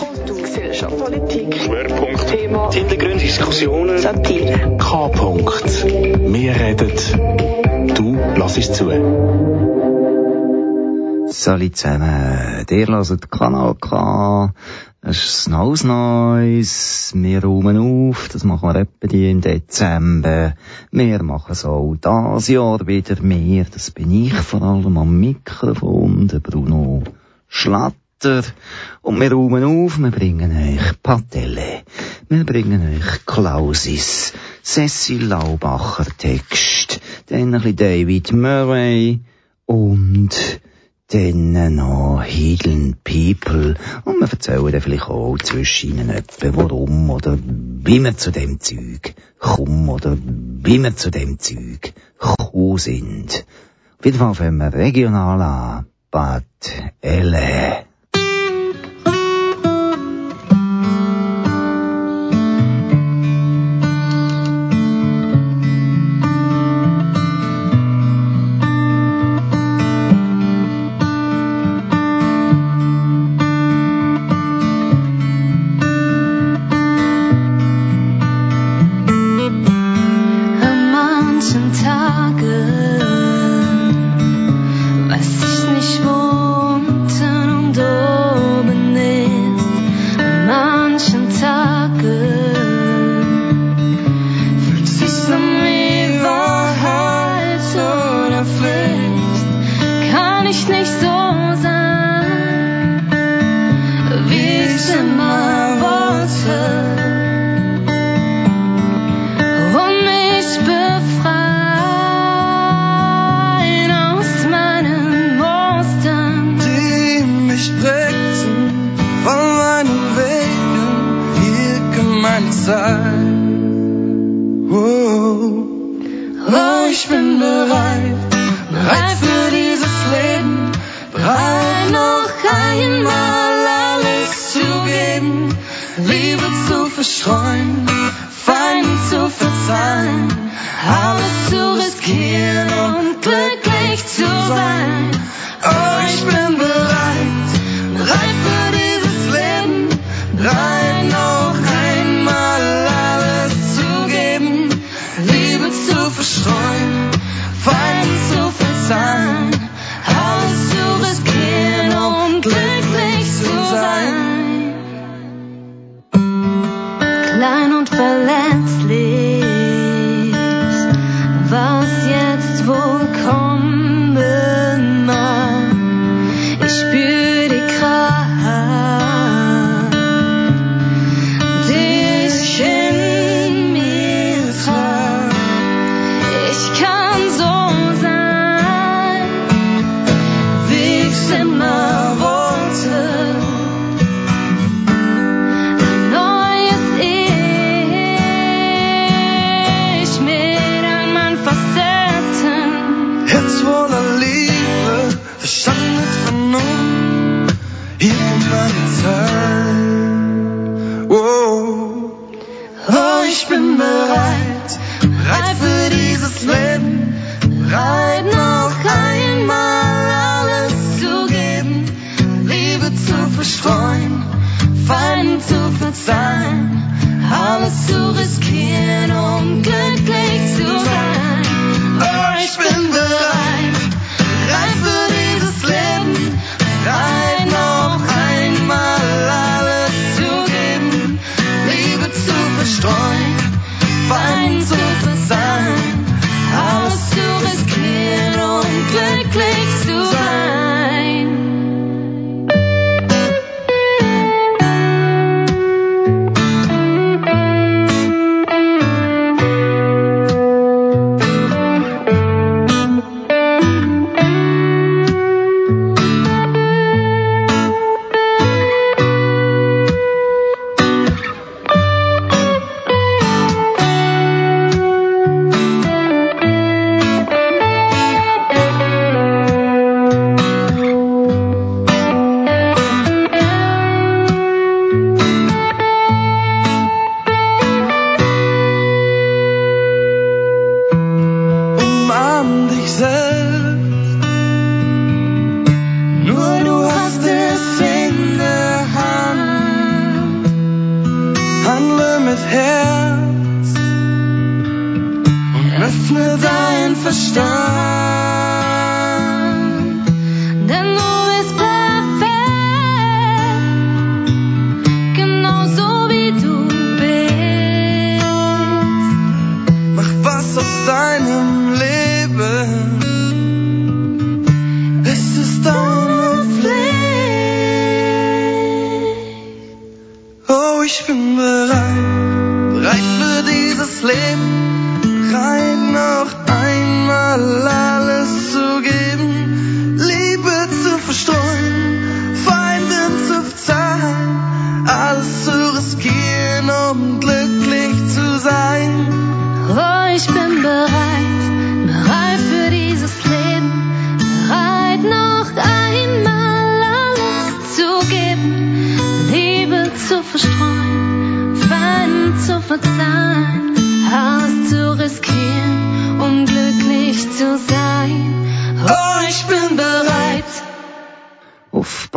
Kultur, Gesellschaft, Politik, Schwerpunkt, Thema, Hintergründe, Diskussionen, Satire. K. -Punkt. Wir reden, du lass es zu. Salut zusammen, ihr hört Kanal K. Es ist Snows Neues. Wir räumen auf. Das machen wir etwa die im Dezember. Wir machen es auch das Jahr wieder mehr. Das bin ich vor allem am Mikrofon, der Bruno Schlatter. Und wir räumen auf. Wir bringen euch Patelle. Wir bringen euch Klausis. Cecil Laubacher Text. Dann ein bisschen David Murray. Und dann noch Hidden People. Und wir erzählen dann vielleicht auch zwischen ihnen etwa, warum oder wie wir zu dem Zeug kommen oder wie wir zu dem Zeug gekommen sind. Auf jeden Fall fangen wir regional an. Bad Elle. pasar. Verstreuen, Feinden zu verzeihen, alles zu riskieren, um glücklich zu sein. Oh, ich bin bereit, bereit für dieses Leben, bereit noch einmal alles zu geben, Liebe zu verstreuen, Feinden zu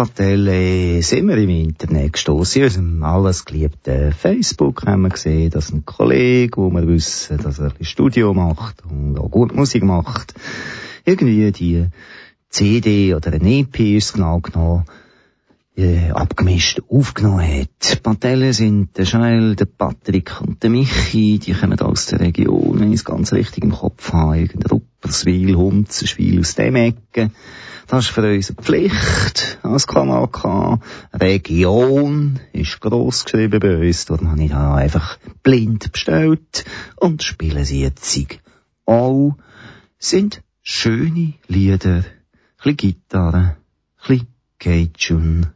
Auf Patelle sind wir im Internet gestoßen. In unserem alles geliebten Facebook haben wir gesehen, dass ein Kollege, wo wir wissen, dass er ein Studio macht und auch gut Musik macht, irgendwie die CD oder ein EP ist genau genommen, äh, abgemischt aufgenommen hat. Patelle sind der Scheil, der Patrick und der Michi, die kommen aus der Region, wenn ich es ganz richtig im Kopf habe, irgendein Rupperswil, Hunzerschwil aus dem Ecke. Das ist für uns Pflicht als Kanaka. Region ist gross geschrieben bei uns. Darum habe ich da einfach blind bestellt und spiele sie jetzt auch. Sind schöne Lieder, chli Gitarre, chli Cajun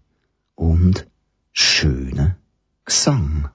und schöne Gesang.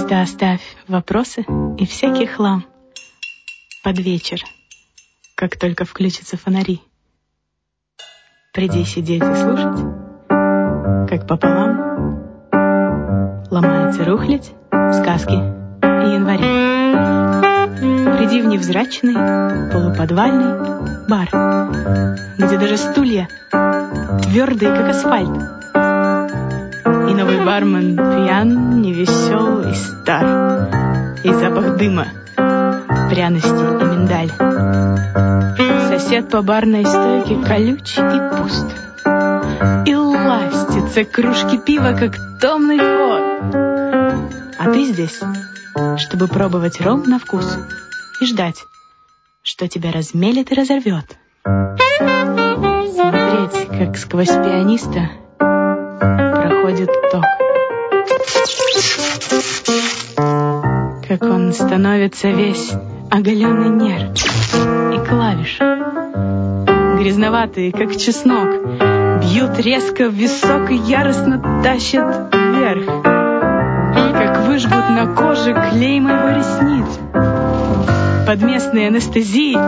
Просто оставь вопросы и всякий хлам под вечер, как только включатся фонари. Приди сидеть и слушать, как пополам ломается рухлядь, сказки и январи. Приди в невзрачный, полуподвальный бар, где даже стулья твердые, как асфальт. И новый бармен пьян, невесел и стар. И запах дыма, пряности и миндаль. Сосед по барной стойке колючий и пуст. И ластится кружки пива, как томный ход. А ты здесь, чтобы пробовать ром на вкус и ждать, что тебя размелет и разорвет. Смотреть, как сквозь пианиста проходит ток. Как он становится весь оголенный нерв и клавиши. Грязноватые, как чеснок, бьют резко в висок и яростно тащат вверх. Как выжгут на коже клейма его ресниц. Под местной анестезией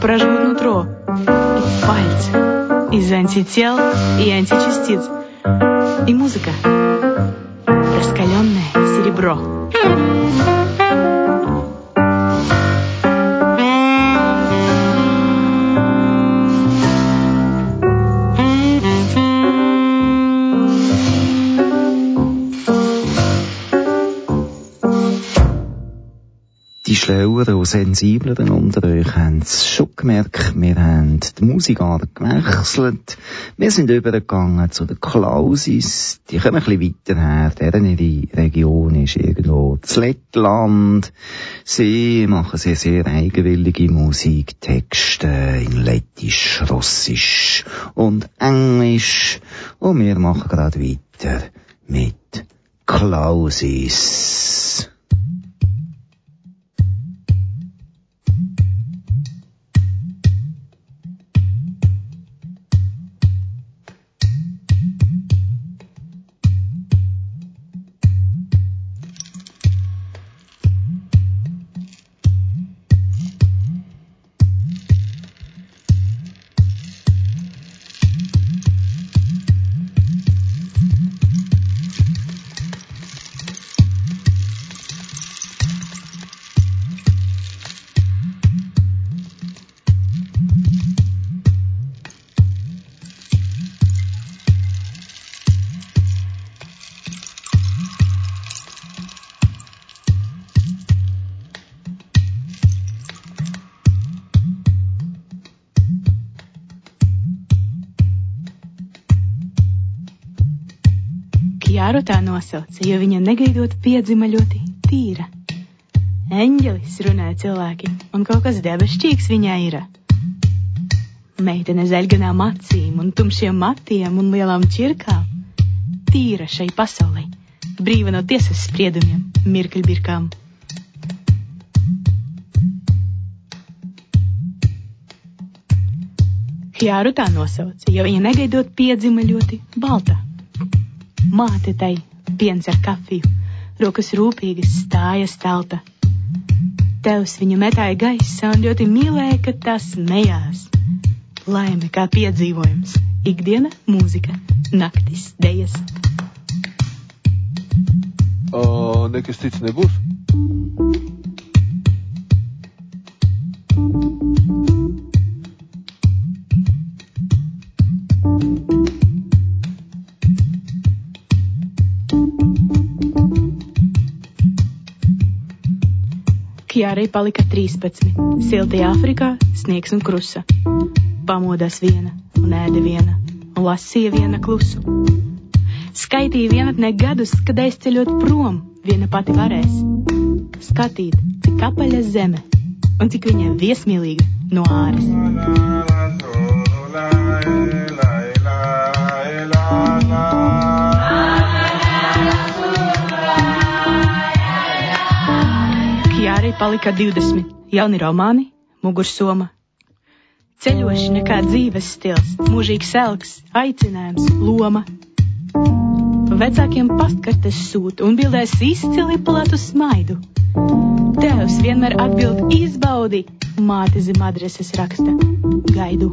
прожгут нутро и пальцы и заантител, и античастиц. И музыка. Раскаленное серебро. Schlaueren und Sensibleren unter euch haben es schon gemerkt, wir haben die Musikart gewechselt. Wir sind übergegangen zu den Klausis. Die kommen ein bisschen weiter her. Deren Region ist irgendwo das Lettland. Sie machen sehr, sehr eigenwillige Musik, Texte in Lettisch, Russisch und Englisch. Und wir machen gerade weiter mit Klausis. Nosauca, jo viņa negaidot piedzima ļoti tīra. Eņģelis runāja cilvēkiem, un kaut kas debesšķīgs viņā ir. Meitene zaļganām acīm un tumšiem matiem un lielām čirkām. Tīra šai pasaulē, brīva no tiesas spriedumiem, mirkļbirkām. Jāru tā nosauca, jo viņa negaidot piedzima ļoti balta Māte tai piens ar kafiju, rokas rūpīgi stāja stelta. Tevs viņu metāja gaisā un ļoti mīlēja, ka tas smējās. Laime kā piedzīvojums, ikdiena mūzika, naktis dejas. O, nekas cits nebūs? Kijārai palika 13. Siltajā Afrikā sniegs un krusa. Pamodās viena un ēda viena un lasīja viena klusu. Skaitīja vienatnē gadus, kad aizceļot prom, viena pati varēs. Skatīt, cik apaļa zeme un cik viņa viesmīlīga no āras. Palika 20 jauni romāni, mugursoma. Ceļoši nekā dzīves stils, mūžīgs elks, aicinājums, loma. Vecākiem pastkartes sūta un bildēs izcili platu smaidu. Tēvs vienmēr atbild izbaudi, māte zem adreses raksta gaidu.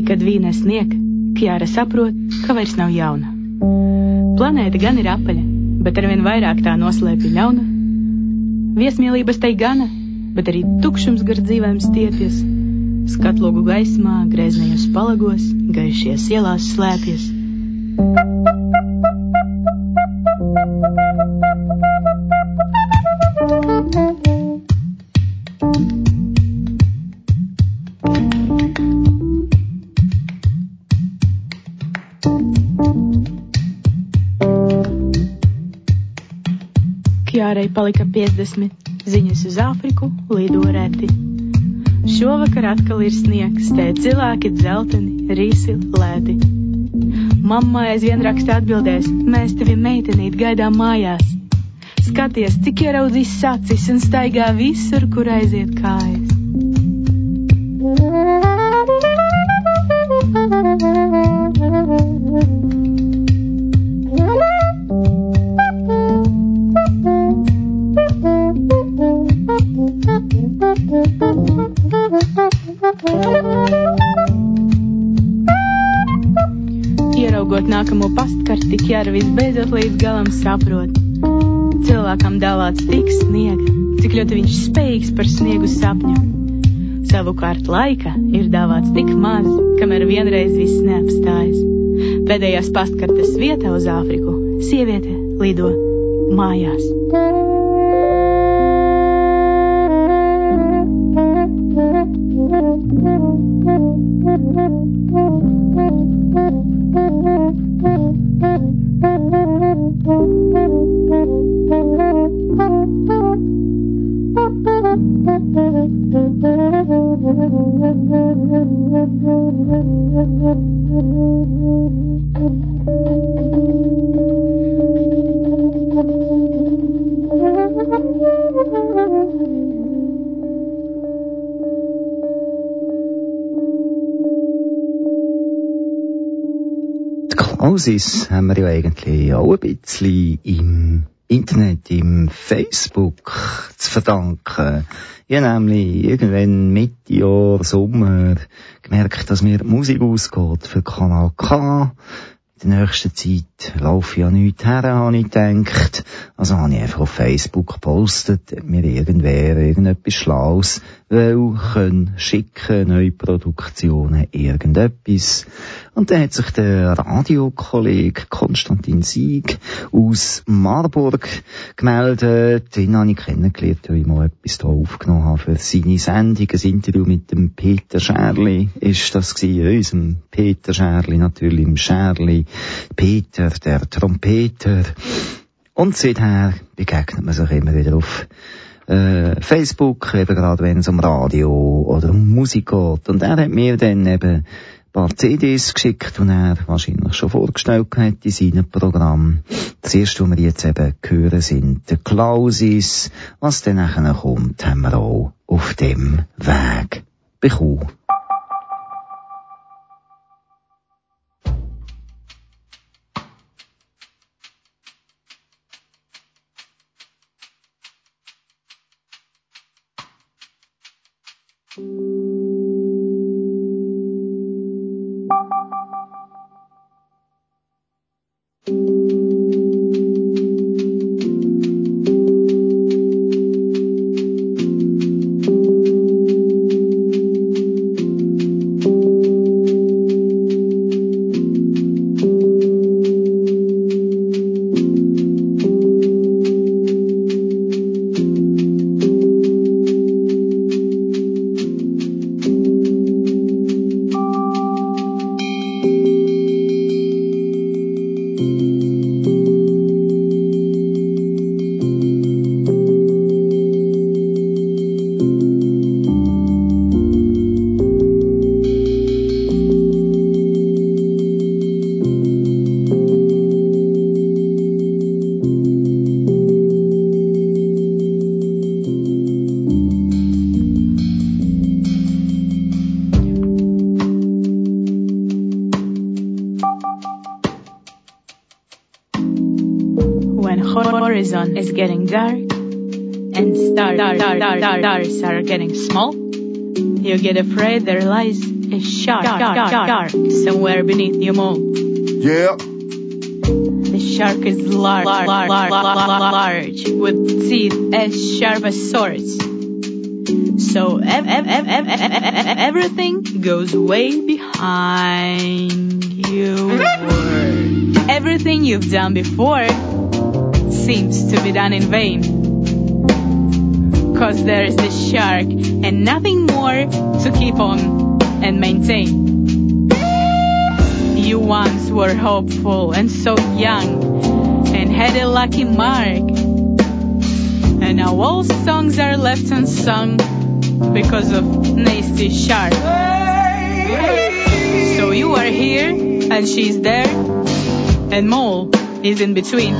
Naktī, kad vīnē snieg, Kjāra saprot, ka vairs nav jauna. Planēta gan ir apaļa, bet arvien vairāk tā noslēpja ļauna. Viesmīlības tai gana, bet arī tukšums gar dzīvēm stiepjas. Skatlogu gaismā, greznējos palagos, gaišies ielās slēpjas. Kjārai palika 50, ziņas uz Āfriku lido reti. Šovakar atkal ir sniegs, te cilvēki dzelteni, rīsi, lēti. Mamma aizvien raksta atbildēs, mēs tevi meitenīt gaidām mājās. Skaties, cik ieraudzīs sacis un staigā visur, kur aiziet kājas. Galam saprot. Cilvēkam dāvāts tik sniega, cik ļoti viņš spējīgs par sniegu sapņu. Savukārt laika ir dāvāts tik maz, kamēr vienreiz viss neapstājas. Pēdējās pastkartes vietā uz Āfriku sieviete lido mājās. Klausis haben wir ja eigentlich auch ein bisschen im Internet, im Facebook zu verdanken. Ich habe nämlich irgendwann Mitte Jahr, Sommer gemerkt, dass mir Musik ausgeht für Kanal K. In der nächsten Zeit laufe ja nichts her, habe ich gedacht. Also habe ich einfach auf Facebook gepostet, mir irgendwer irgendetwas Schlaues will können schicken, neue Produktionen, irgendetwas. Und dann hat sich der Radiokollege Konstantin Sieg aus Marburg gemeldet. Den habe ich kennengelernt, weil ich mal etwas da aufgenommen habe für seine Sendung. Ein Interview mit dem Peter Scherli ist das gewesen, unserem Peter Scherli, natürlich im Scherli. Peter, der Trompeter. Und seither begegnet man sich immer wieder auf äh, Facebook, eben gerade wenn es um Radio oder um Musik geht. Und er hat mir dann eben paar CDs geschickt, die er wahrscheinlich schon vorgestellt hat in seinem Programm. Das erste, was wir jetzt eben hören, sind die Klausis. Was dann nachher kommt, haben wir auch auf dem Weg bekommen. Get afraid there lies a shark, shark, shark somewhere beneath your mole. Yeah. The shark is large, large, large, large, large with teeth as sharp as swords. So ev- ev- ev- ev- ev- ev- ev- everything goes way behind you. Everything you've done before seems to be done in vain. Cause there is this shark and nothing more to keep on and maintain. You once were hopeful and so young and had a lucky mark. And now all songs are left unsung because of nasty shark. So you are here and she's there and Mole is in between.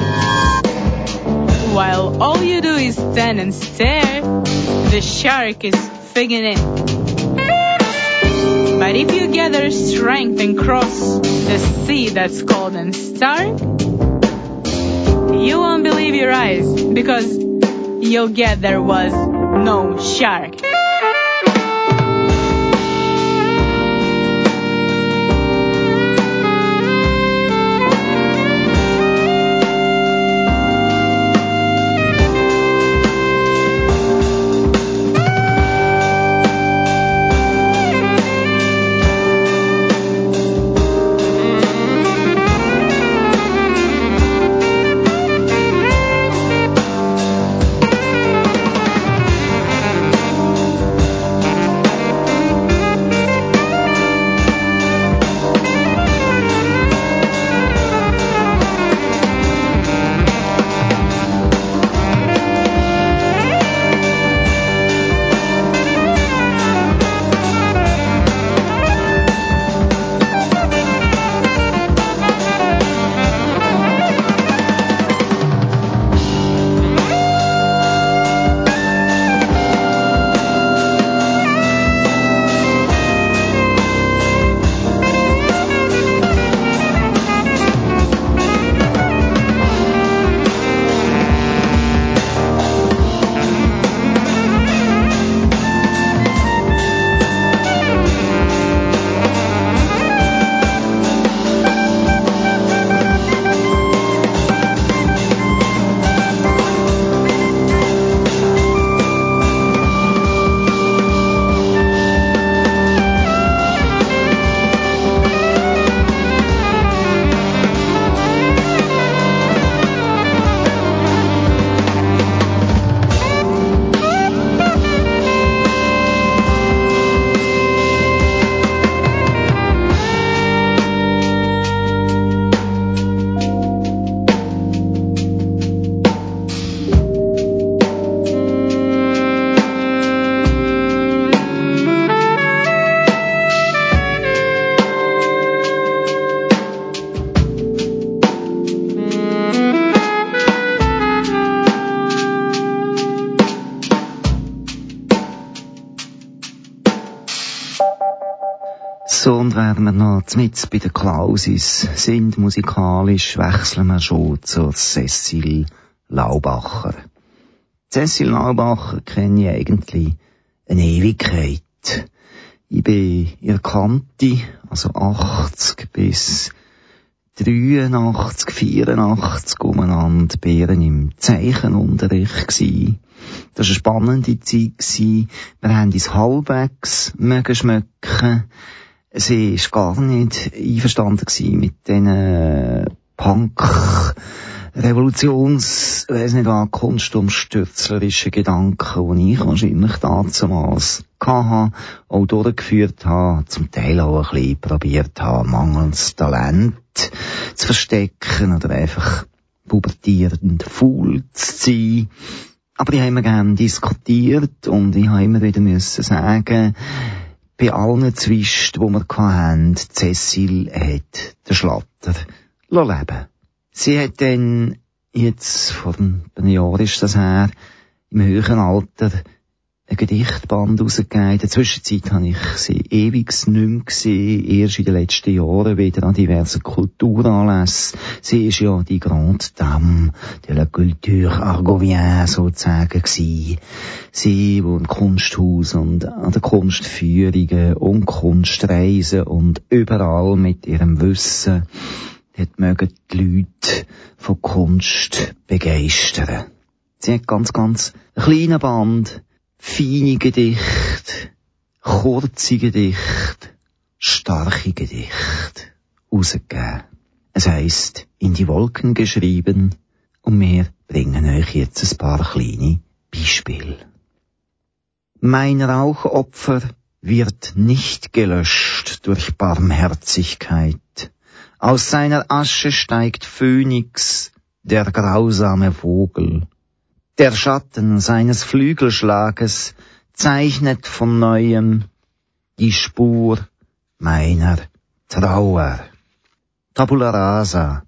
While all you do is stand and stare, the shark is figging it. But if you gather strength and cross the sea that's cold and stark, you won't believe your eyes because you'll get there was no shark. Mit bei den Klausis sind, musikalisch wechseln wir schon zur Cecil Laubacher. Cecil Laubacher kenne ich eigentlich eine Ewigkeit. Ich bin ihr Kante, also 80 bis 83, 84 umeinander Bären im Zeichenunterricht gsi. Das war eine spannende Zeit. Wir haben uns halbwegs mögen schmecken. Sie war gar nicht einverstanden gewesen mit diesen Punk- Revolutions, weiss nicht was, kunstumstürzlerischen Gedanken, die ich wahrscheinlich damals hatte, auch durchgeführt habe, zum Teil auch ein bisschen probiert habe, mangelndes Talent zu verstecken oder einfach pubertierend faul zu sein. Aber ich habe immer gerne diskutiert und ich habe immer wieder müssen sagen, bei allen Zwisten, die wir hatten, Cecil hat den Schlatter leben. Sie hat dann, jetzt vor einem Jahr ist das her, im höheren Alter ein Gedichtband rausgegeben. In der Zwischenzeit habe ich sie ewig nicht mehr gesehen, erst in den letzten Jahren wieder an diversen Kulturanlässen. Sie ist ja die Grande Dame de la Culture Argovienne sozusagen gewesen. Sie, wo im Kunsthaus und an den Kunstführungen und Kunstreisen und überall mit ihrem Wissen hat mögen die Leute von Kunst begeistern. Sie hat ganz, ganz einen kleinen Band, feine Gedichte, kurze Gedichte, starke Gedichte rausgegeben. Es heisst, in die Wolken geschrieben, und wir bringen euch jetzt ein paar kleine Beispiele. Mein Rauchopfer wird nicht gelöscht durch Barmherzigkeit. Aus seiner Asche steigt Phönix, der grausame Vogel. Der Schatten seines Flügelschlages zeichnet von neuem die Spur meiner Trauer. Tabula rasa.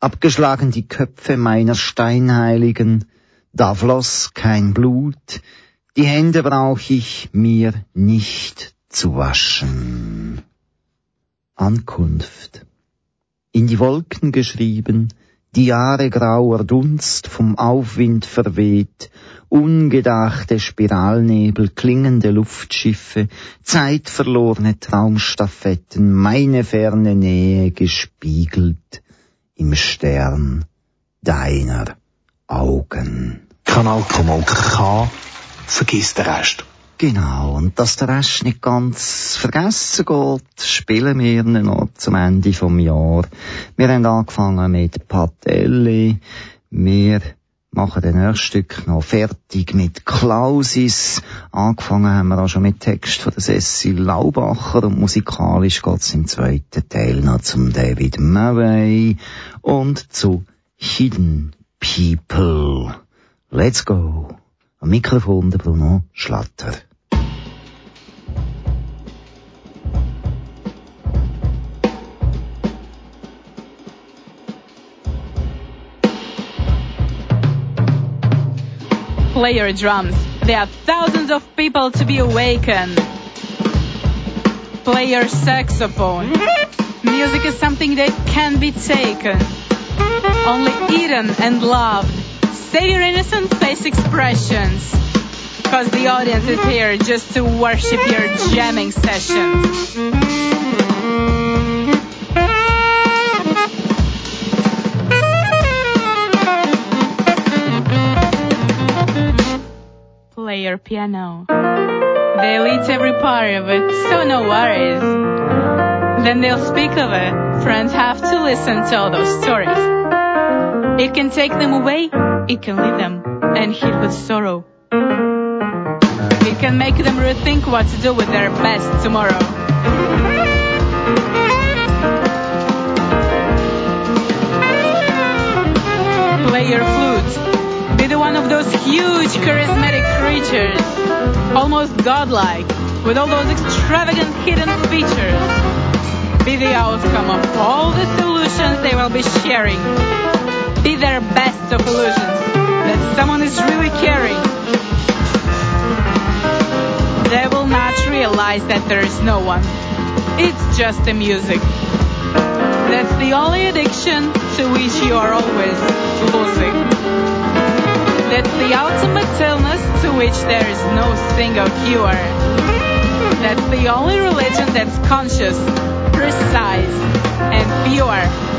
Abgeschlagen die Köpfe meiner Steinheiligen, da floss kein Blut, die Hände brauch ich mir nicht zu waschen. Ankunft. In die Wolken geschrieben, die Jahre grauer Dunst vom Aufwind verweht, ungedachte Spiralnebel, klingende Luftschiffe, zeitverlorene Traumstaffetten, meine ferne Nähe gespiegelt im Stern deiner Augen. Kanal K, vergiss den Rest. Genau, und dass der Rest nicht ganz vergessen geht, spielen wir noch zum Ende vom Jahr. Wir haben angefangen mit Patelli, wir machen den nächsten Stück noch fertig mit Klausis. Angefangen haben wir auch schon mit Text von der Cecil Laubacher und musikalisch geht's im zweiten Teil noch zum David Murray und zu Hidden People. Let's go. Am Mikrofon der Bruno Schlatter. Player drums. There are thousands of people to be awakened. Play your saxophone. Music is something that can be taken, only eaten and loved. Save your innocent face expressions, cause the audience is here just to worship your jamming sessions. Player piano. They'll eat every part of it, so no worries. Then they'll speak of it. Friends have to listen to all those stories. It can take them away, it can leave them and hit with sorrow. It can make them rethink what to do with their best tomorrow. Player flute. One of those huge charismatic creatures, almost godlike, with all those extravagant hidden features. Be the outcome of all the solutions they will be sharing. Be their best of illusions that someone is really caring. They will not realize that there is no one. It's just the music. That's the only addiction to which you are always losing. That's the ultimate illness to which there is no single cure. That's the only religion that's conscious, precise, and pure.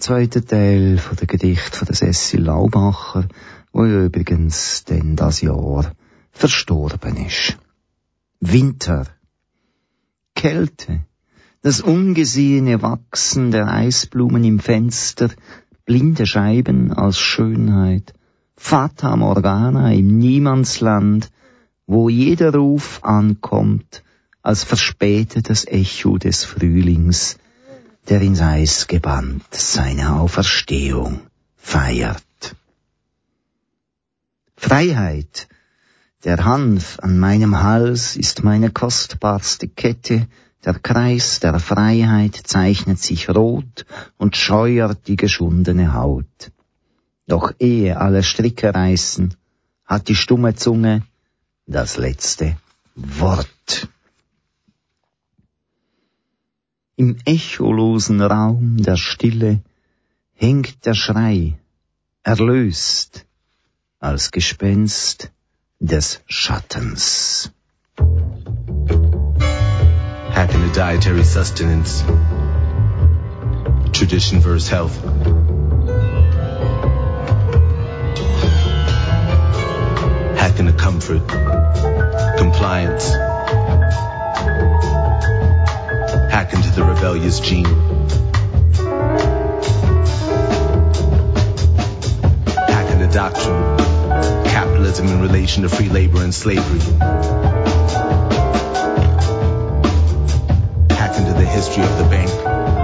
Einen zweiten Teil von der Gedicht von der Cecil Laubacher, wo übrigens denn das Jahr verstorben ist. Winter. Kälte. Das ungesehene Wachsen der Eisblumen im Fenster, blinde Scheiben als Schönheit, Fata Morgana im Niemandsland, wo jeder Ruf ankommt als verspätetes Echo des Frühlings, der ins Eis gebannt seine Auferstehung feiert. Freiheit, der Hanf an meinem Hals ist meine kostbarste Kette, der Kreis der Freiheit zeichnet sich rot und scheuert die geschundene Haut. Doch ehe alle Stricke reißen, hat die stumme Zunge das letzte Wort. Im echolosen Raum der Stille hängt der Schrei, erlöst, als Gespenst des Schattens. Hacking the dietary sustenance. Tradition versus health. Hacking the comfort. Compliance. Hacking into the rebellious gene. Hacking the doctrine. Capitalism in relation to free labor and slavery. Hack into the history of the bank.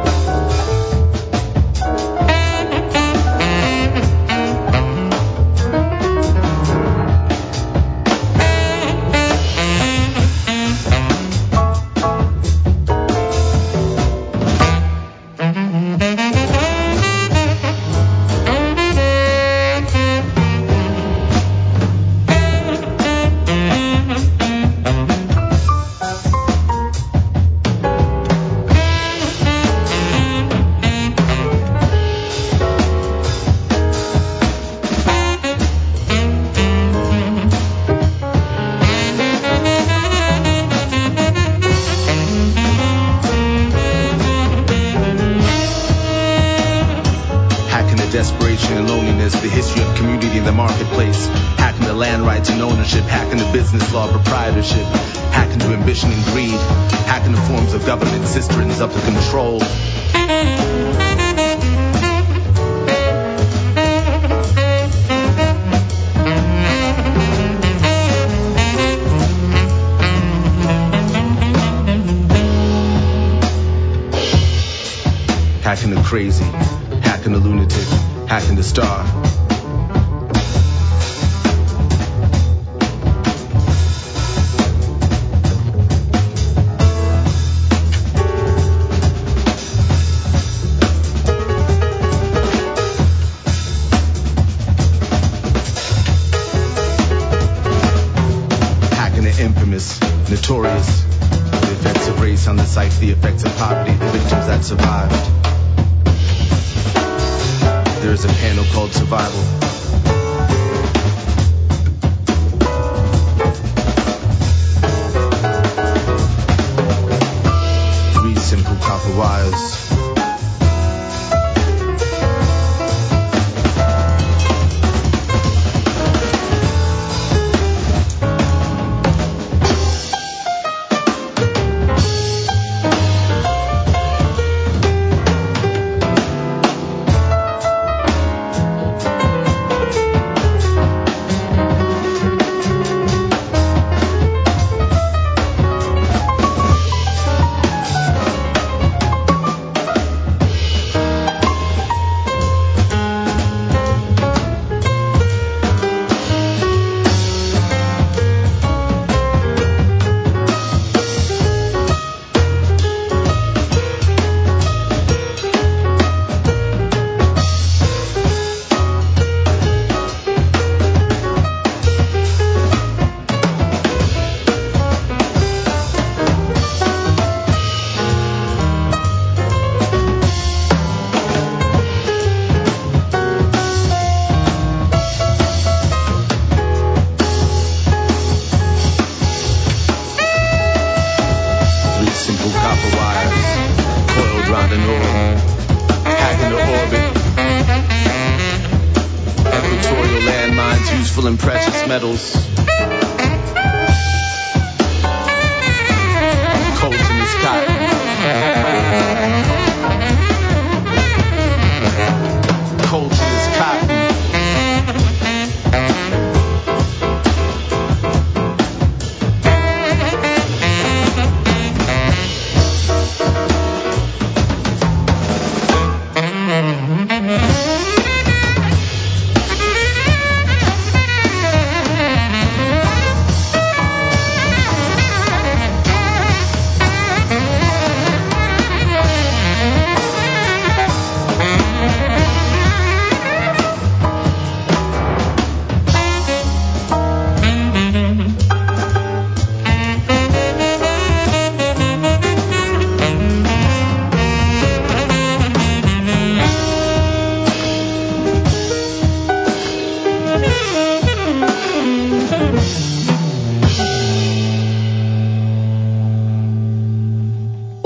desperation and loneliness, the history of community in the marketplace, hacking the land rights and ownership, hacking the business law of proprietorship, hacking to ambition and greed, hacking the forms of government cisterns up to control. Hacking the crazy, hacking the lunatic hacking the star. Hacking the infamous, notorious. The effects of race on the psyche, the effects of poverty, the victims that survived. channel called Survival.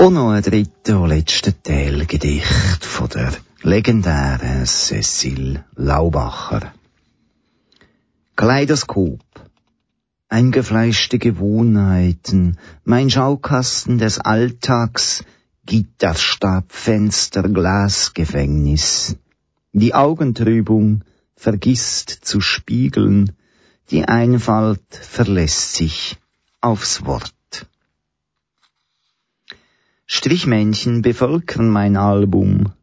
Und noch ein dritter und letzter Teilgedicht von der legendären Cecil Laubacher. Kaleidoskop. Eingefleischte Gewohnheiten, mein Schaukasten des Alltags, Gitterstab, Fenster, Glasgefängnis. Die Augentrübung vergisst zu spiegeln, die Einfalt verlässt sich aufs Wort. Strichmännchen bevölkern mein Album.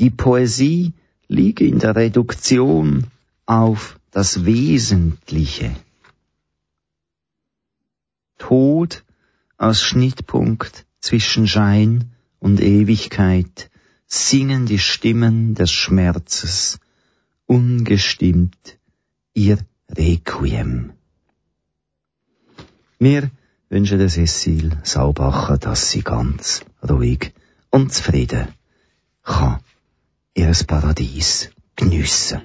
Die Poesie liege in der Reduktion auf das Wesentliche. Tod als Schnittpunkt zwischen Schein und Ewigkeit singen die Stimmen des Schmerzes ungestimmt ihr Requiem. Wir wünschen der Cecil Saubacher, dass sie ganz ruhig und zufrieden kann ihr Paradies geniessen.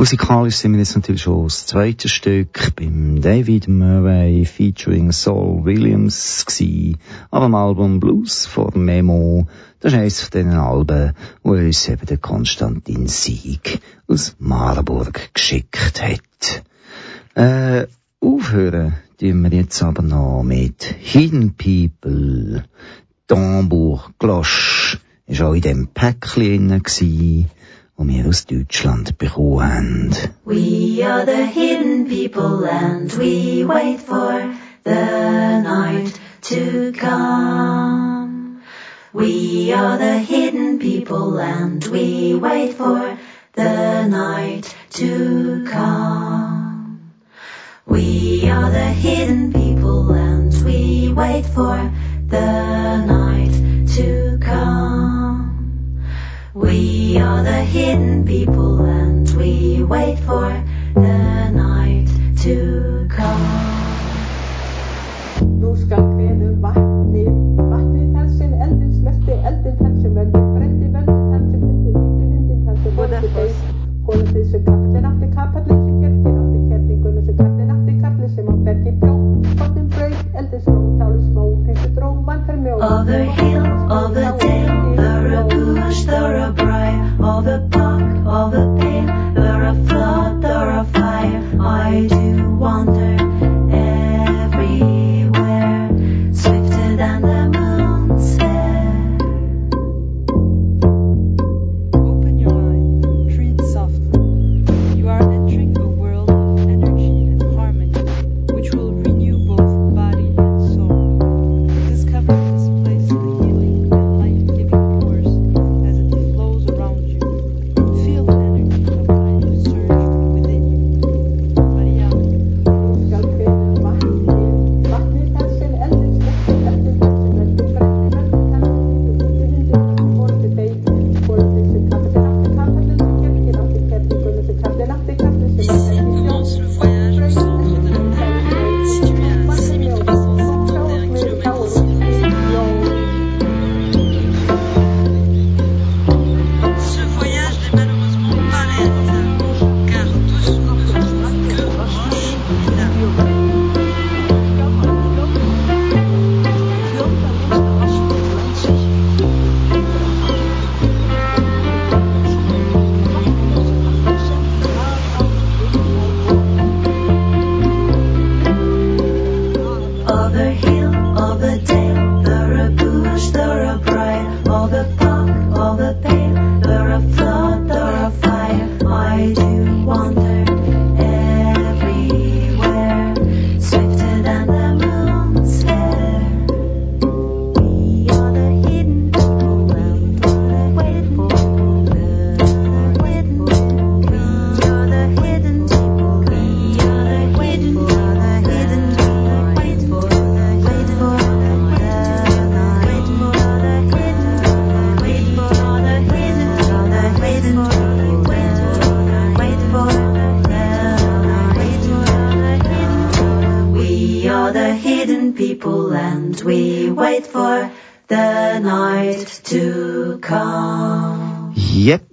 Musikalisch sind wir jetzt natürlich schon das zweite Stück beim David Murray featuring Saul Williams gsi, aber am Album Blues for Memo. Das ist eines von diesen Alben, wo uns eben der Konstantin Sieg aus Marburg geschickt hat. Äh, aufhören tun wir jetzt aber noch mit Hidden People. Tambour Glosch ist auch in dem Päckchen drin die wir aus Deutschland bekommen haben. We are the hidden people and we wait for the night to come. We are the hidden people and we wait for the night to come. We are the hidden people and we wait for the night to come. We are the hidden people and we wait for the night to come. Nú skal kveðu vatni, vatni þar sem eldin slökti, eldin þar sem vöndin brendi, vöndin þar sem hundin hýtti, hundin þar sem vonandi beist. Honum því sem kapillin átti, kapallin sem kjerkin átti, kjerningunum sem kallin átti, kallin sem á bergi bjó. Botnin braut, eldin sló, táli smó, hrinsu dró, vann fer mjó. People and we wait for the night to come Yep,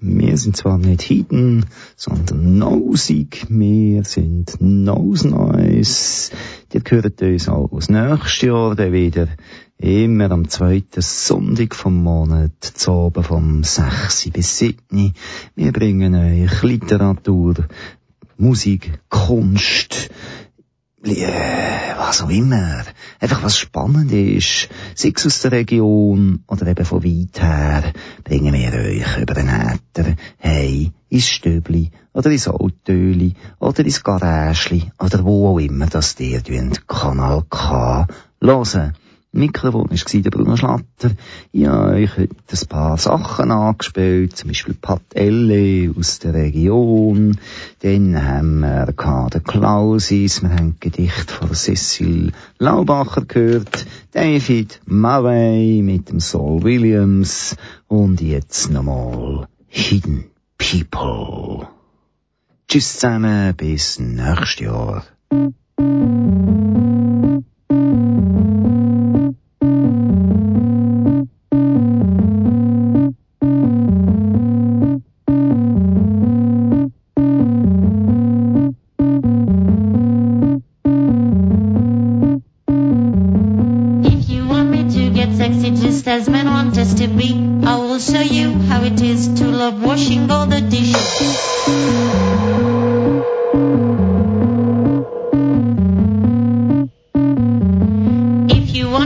wir sind zwar nicht Hidden, sondern Nosig. Wir sind Nose Noise. Die gehört uns auch aus nächstes Jahr wieder. Immer am zweiten Sonntag vom Monat, zu oben vom 6. bis 7. Wir bringen euch Literatur, Musik, Kunst, was auch immer. Einfach was spannend ist, sei es aus der Region oder eben von weit her, bringen wir euch über den Äther, hey, ins Stöbli oder ins Autöli oder ins Garageli oder wo auch immer, dass ihr Kanal K. Hören. Mikrofon war der Bruno Schlatter. Ich habe euch heute ein paar Sachen angespielt, zum Beispiel Pat Elle aus der Region. Dann haben wir den Klausis, wir haben Gedicht von Cecil Laubacher gehört, David Murray mit dem Saul Williams und jetzt nochmal Hidden People. Tschüss zusammen, bis nächstes Jahr.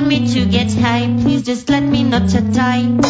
want me to get high, please just let me not your time.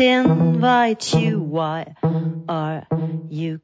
invite you. Why are you